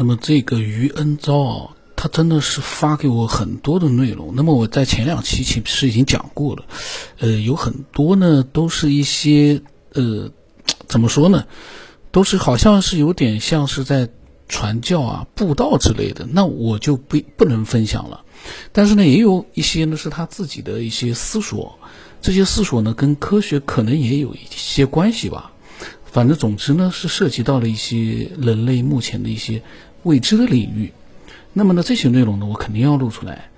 那么这个余恩昭啊，他真的是发给我很多的内容。那么我在前两期其实已经讲过了，呃，有很多呢都是一些呃，怎么说呢，都是好像是有点像是在传教啊、布道之类的，那我就不不能分享了。但是呢，也有一些呢是他自己的一些思索，这些思索呢跟科学可能也有一些关系吧。反正总之呢，是涉及到了一些人类目前的一些未知的领域。那么呢，这些内容呢，我肯定要录出来。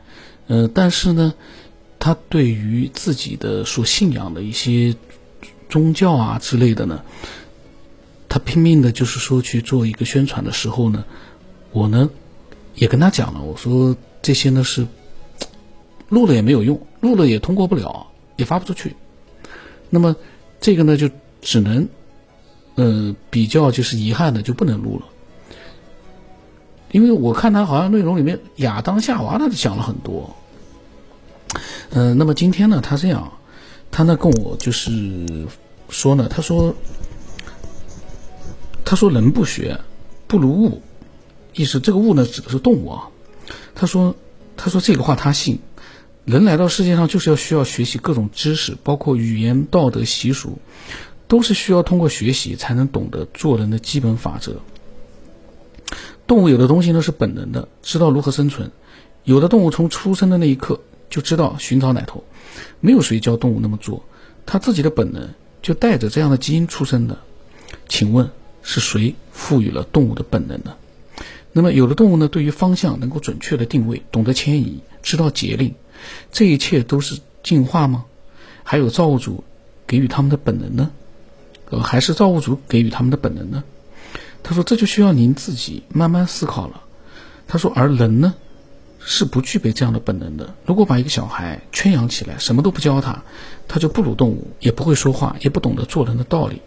呃，但是呢，他对于自己的所信仰的一些宗教啊之类的呢，他拼命的就是说去做一个宣传的时候呢，我呢也跟他讲了，我说这些呢是 录了也没有用，录了也通过不了，也发不出去。那么这个呢，就只能。呃，比较就是遗憾的就不能录了，因为我看他好像内容里面亚当夏娃他讲了很多。嗯，那么今天呢，他这样，他呢跟我就是说呢，他说，他说人不学不如物，意思这个物呢指的是动物啊。他说，他说这个话他信，人来到世界上就是要需要学习各种知识，包括语言、道德、习俗。都是需要通过学习才能懂得做人的基本法则。动物有的东西呢是本能的，知道如何生存；有的动物从出生的那一刻就知道寻找奶头，没有谁教动物那么做，它自己的本能就带着这样的基因出生的。请问是谁赋予了动物的本能呢？那么有的动物呢，对于方向能够准确的定位，懂得迁移，知道节令，这一切都是进化吗？还有造物主给予他们的本能呢？呃，还是造物主给予他们的本能呢？他说这就需要您自己慢慢思考了。他说，而人呢，是不具备这样的本能的。如果把一个小孩圈养起来，什么都不教他，他就不如动物，也不会说话，也不懂得做人的道理。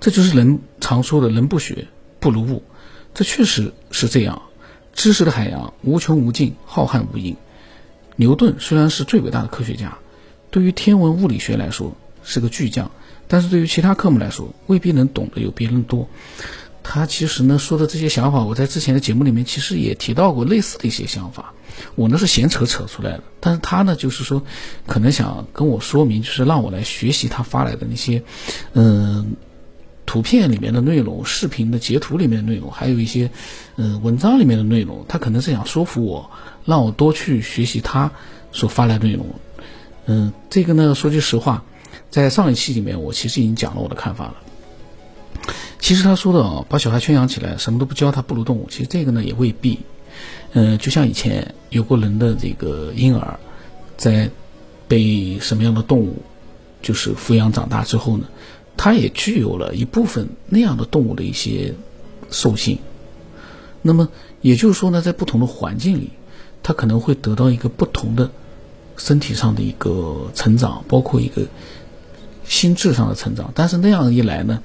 这就是人常说的“人不学不如物”，这确实是这样。知识的海洋无穷无尽，浩瀚无垠。牛顿虽然是最伟大的科学家，对于天文物理学来说是个巨匠。但是对于其他科目来说，未必能懂得有别人多。他其实呢说的这些想法，我在之前的节目里面其实也提到过类似的一些想法。我呢是闲扯扯出来的，但是他呢就是说，可能想跟我说明，就是让我来学习他发来的那些，嗯，图片里面的内容、视频的截图里面的内容，还有一些，嗯，文章里面的内容。他可能是想说服我，让我多去学习他所发来内容。嗯，这个呢说句实话。在上一期里面，我其实已经讲了我的看法了。其实他说的啊，把小孩圈养起来，什么都不教他，不如动物。其实这个呢也未必。嗯，就像以前有过人的这个婴儿，在被什么样的动物就是抚养长大之后呢，他也具有了一部分那样的动物的一些兽性。那么也就是说呢，在不同的环境里，他可能会得到一个不同的身体上的一个成长，包括一个。心智上的成长，但是那样一来呢，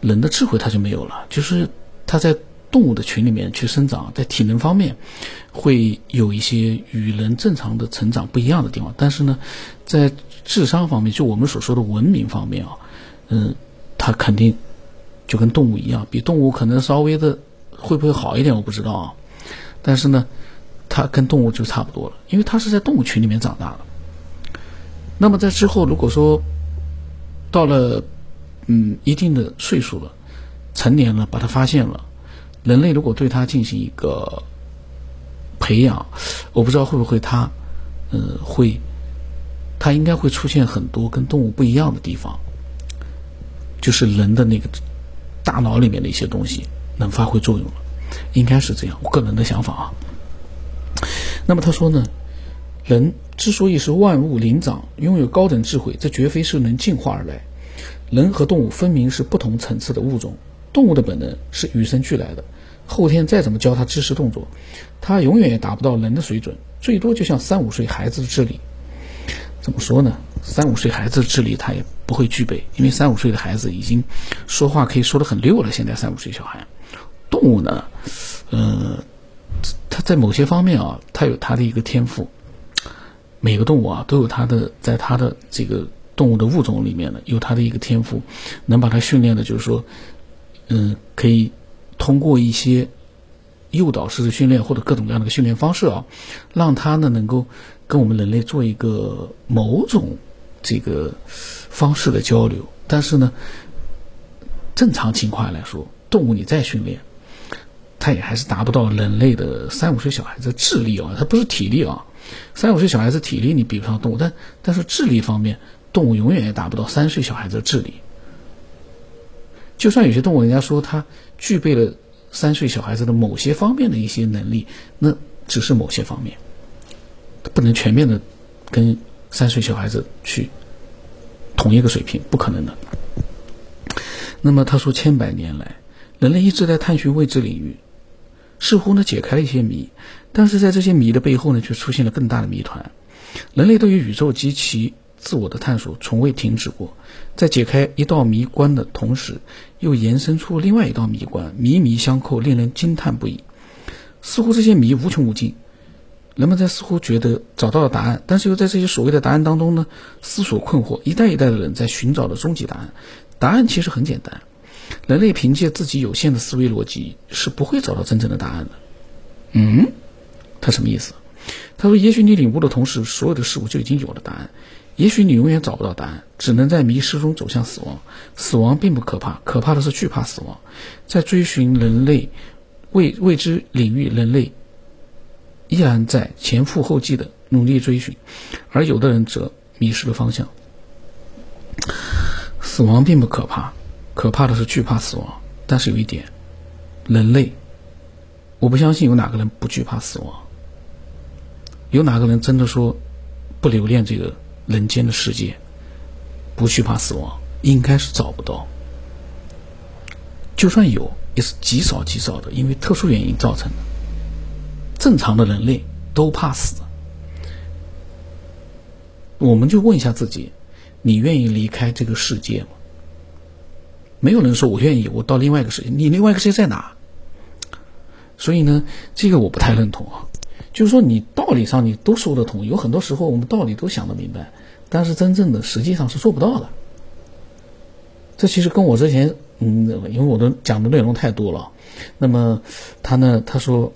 人的智慧它就没有了。就是他在动物的群里面去生长，在体能方面会有一些与人正常的成长不一样的地方，但是呢，在智商方面，就我们所说的文明方面啊，嗯，他肯定就跟动物一样，比动物可能稍微的会不会好一点，我不知道啊。但是呢，他跟动物就差不多了，因为他是在动物群里面长大的。那么在之后，如果说，到了，嗯，一定的岁数了，成年了，把它发现了，人类如果对它进行一个培养，我不知道会不会他，呃，会，他应该会出现很多跟动物不一样的地方，就是人的那个大脑里面的一些东西能发挥作用了，应该是这样，我个人的想法啊。那么他说呢？人之所以是万物灵长，拥有高等智慧，这绝非是能进化而来。人和动物分明是不同层次的物种。动物的本能是与生俱来的，后天再怎么教它知识动作，它永远也达不到人的水准，最多就像三五岁孩子的智力。怎么说呢？三五岁孩子的智力他也不会具备，因为三五岁的孩子已经说话可以说得很溜了。现在三五岁小孩，动物呢，呃，它在某些方面啊，它有它的一个天赋。每个动物啊，都有它的，在它的这个动物的物种里面呢，有它的一个天赋，能把它训练的，就是说，嗯，可以通过一些诱导式的训练或者各种各样的训练方式啊，让它呢能够跟我们人类做一个某种这个方式的交流。但是呢，正常情况来说，动物你再训练，它也还是达不到人类的三五岁小孩子智力啊，它不是体力啊。三五岁小孩子体力你比不上动物，但但是智力方面，动物永远也达不到三岁小孩子的智力。就算有些动物，人家说它具备了三岁小孩子的某些方面的一些能力，那只是某些方面，不能全面的跟三岁小孩子去同一个水平，不可能的。那么他说，千百年来，人类一直在探寻未知领域，似乎呢解开了一些谜，但是在这些谜的背后呢，却出现了更大的谜团。人类对于宇宙及其自我的探索从未停止过，在解开一道谜关的同时，又延伸出另外一道谜关，谜谜相扣，令人惊叹不已。似乎这些谜无穷无尽，人们在似乎觉得找到了答案，但是又在这些所谓的答案当中呢，思索困惑。一代一代的人在寻找着终极答案。答案其实很简单，人类凭借自己有限的思维逻辑是不会找到真正的答案的。嗯，他什么意思？他说：“也许你领悟的同时，所有的事物就已经有了答案。”也许你永远找不到答案，只能在迷失中走向死亡。死亡并不可怕，可怕的是惧怕死亡。在追寻人类未未知领域，人类依然在前赴后继的努力追寻，而有的人则迷失了方向。死亡并不可怕，可怕的是惧怕死亡。但是有一点，人类，我不相信有哪个人不惧怕死亡。有哪个人真的说不留恋这个？人间的世界，不惧怕死亡，应该是找不到。就算有，也是极少极少的，因为特殊原因造成的。正常的人类都怕死。我们就问一下自己：你愿意离开这个世界吗？没有人说我愿意，我到另外一个世界。你另外一个世界在哪？所以呢，这个我不太认同啊。就是说，你道理上你都说得通，有很多时候我们道理都想得明白，但是真正的实际上是做不到的。这其实跟我之前，嗯，因为我的讲的内容太多了，那么他呢，他说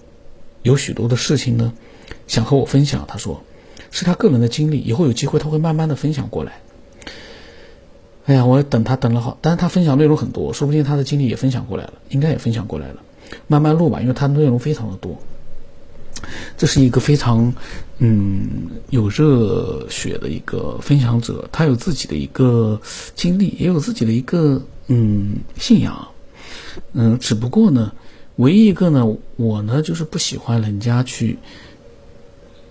有许多的事情呢，想和我分享。他说是他个人的经历，以后有机会他会慢慢的分享过来。哎呀，我等他等了好，但是他分享内容很多，说不定他的经历也分享过来了，应该也分享过来了，慢慢录吧，因为他的内容非常的多。这是一个非常，嗯，有热血的一个分享者，他有自己的一个经历，也有自己的一个嗯信仰，嗯，只不过呢，唯一一个呢，我呢就是不喜欢人家去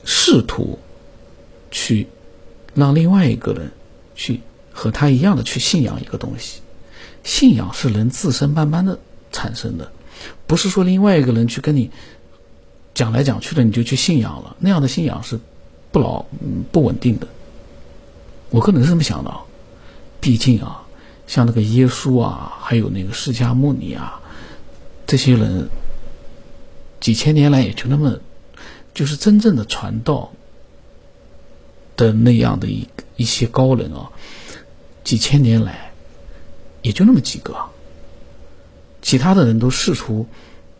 试图去让另外一个人去和他一样的去信仰一个东西，信仰是人自身慢慢的产生的，不是说另外一个人去跟你。讲来讲去的，你就去信仰了，那样的信仰是不牢、嗯不稳定的。我个人是这么想的啊，毕竟啊，像那个耶稣啊，还有那个释迦牟尼啊，这些人几千年来也就那么，就是真正的传道的那样的一一些高人啊，几千年来也就那么几个，其他的人都试图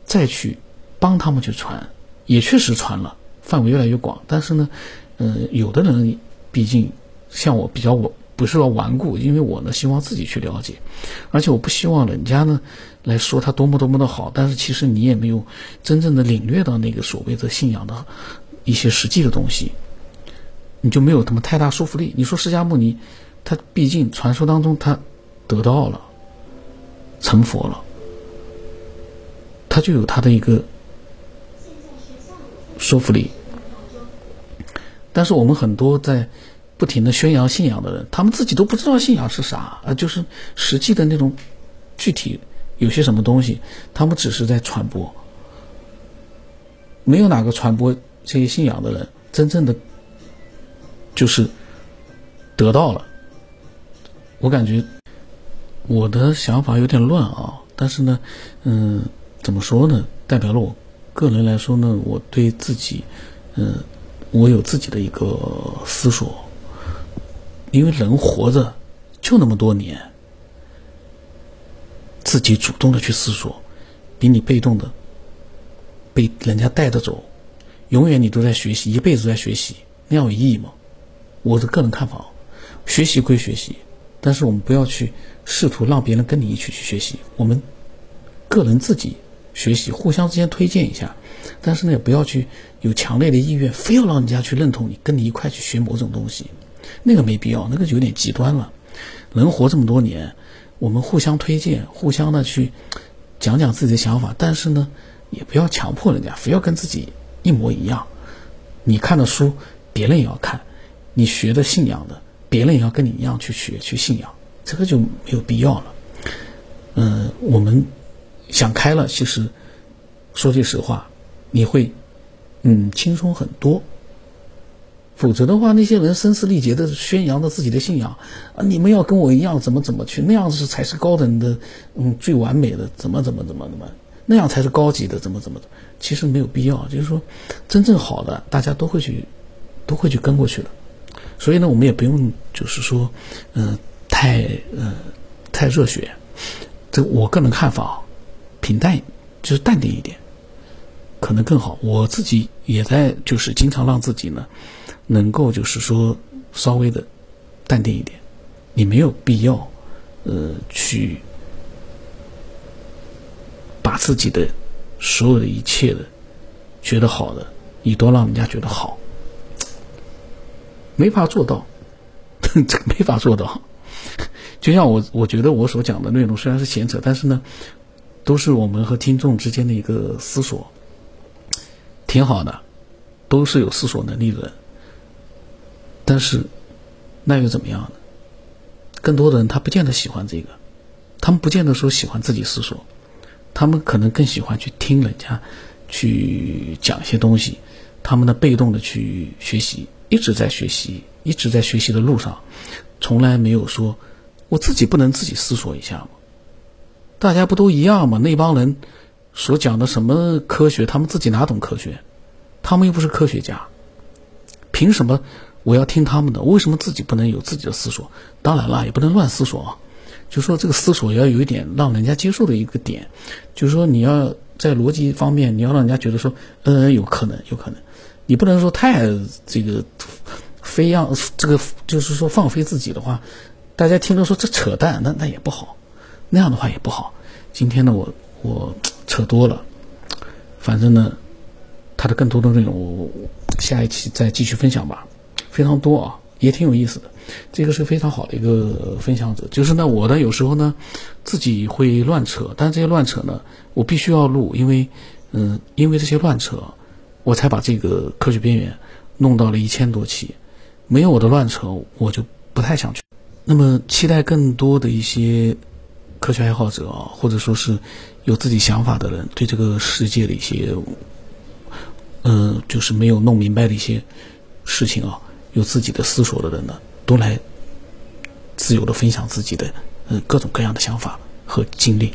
再去帮他们去传。也确实传了，范围越来越广。但是呢，嗯，有的人毕竟像我比较我不是说顽固，因为我呢希望自己去了解，而且我不希望人家呢来说他多么多么的好。但是其实你也没有真正的领略到那个所谓的信仰的一些实际的东西，你就没有什么太大说服力。你说释迦牟尼，他毕竟传说当中他得到了成佛了，他就有他的一个。说服力，但是我们很多在不停的宣扬信仰的人，他们自己都不知道信仰是啥啊，就是实际的那种具体有些什么东西，他们只是在传播，没有哪个传播这些信仰的人真正的就是得到了。我感觉我的想法有点乱啊，但是呢，嗯，怎么说呢？代表了我。个人来说呢，我对自己，嗯，我有自己的一个思索。因为人活着就那么多年，自己主动的去思索，比你被动的被人家带着走，永远你都在学习，一辈子都在学习，那样有意义吗？我的个人看法，学习归学习，但是我们不要去试图让别人跟你一起去学习，我们个人自己学习，互相之间推荐一下，但是呢，也不要去有强烈的意愿，非要让人家去认同你，跟你一块去学某种东西，那个没必要，那个有点极端了。人活这么多年，我们互相推荐，互相的去讲讲自己的想法，但是呢，也不要强迫人家非要跟自己一模一样。你看的书，别人也要看；你学的信仰的，别人也要跟你一样去学去信仰，这个就没有必要了。嗯，我们想开了，其实说句实话，你会嗯轻松很多。否则的话，那些人声嘶力竭的宣扬着自己的信仰，啊，你们要跟我一样，怎么怎么去，那样子才是高等的，嗯，最完美的，怎么怎么怎么怎么，那样才是高级的，怎么怎么的，其实没有必要。就是说，真正好的，大家都会去，都会去跟过去的。所以呢，我们也不用就是说，嗯，太嗯太热血。这我个人看法啊，平淡就是淡定一点，可能更好。我自己也在就是经常让自己呢。能够就是说稍微的淡定一点，你没有必要呃去把自己的所有的一切的觉得好的，你都让人家觉得好，没法做到，这个没法做到。就像我我觉得我所讲的内容虽然是闲扯，但是呢，都是我们和听众之间的一个思索，挺好的，都是有思索能力的人。但是，那又怎么样呢？更多的人他不见得喜欢这个，他们不见得说喜欢自己思索，他们可能更喜欢去听人家去讲一些东西，他们的被动的去学习，一直在学习，一直在学习的路上，从来没有说我自己不能自己思索一下吗？大家不都一样吗？那帮人所讲的什么科学，他们自己哪懂科学？他们又不是科学家，凭什么？我要听他们的，为什么自己不能有自己的思索？当然了，也不能乱思索啊。就说这个思索要有一点让人家接受的一个点，就是说你要在逻辑方面，你要让人家觉得说，嗯，有可能，有可能。你不能说太这个非要，这个就是说放飞自己的话，大家听着说这扯淡，那那也不好，那样的话也不好。今天呢，我我扯多了，反正呢，它的更多的内容，我下一期再继续分享吧。非常多啊，也挺有意思的。这个是非常好的一个分享者。就是呢，我呢有时候呢自己会乱扯，但这些乱扯呢，我必须要录，因为嗯，因为这些乱扯，我才把这个科学边缘弄到了一千多期。没有我的乱扯，我就不太想去。那么，期待更多的一些科学爱好者啊，或者说是有自己想法的人，对这个世界的一些嗯，就是没有弄明白的一些事情啊。有自己的思索的人呢，都来自由的分享自己的嗯各种各样的想法和经历。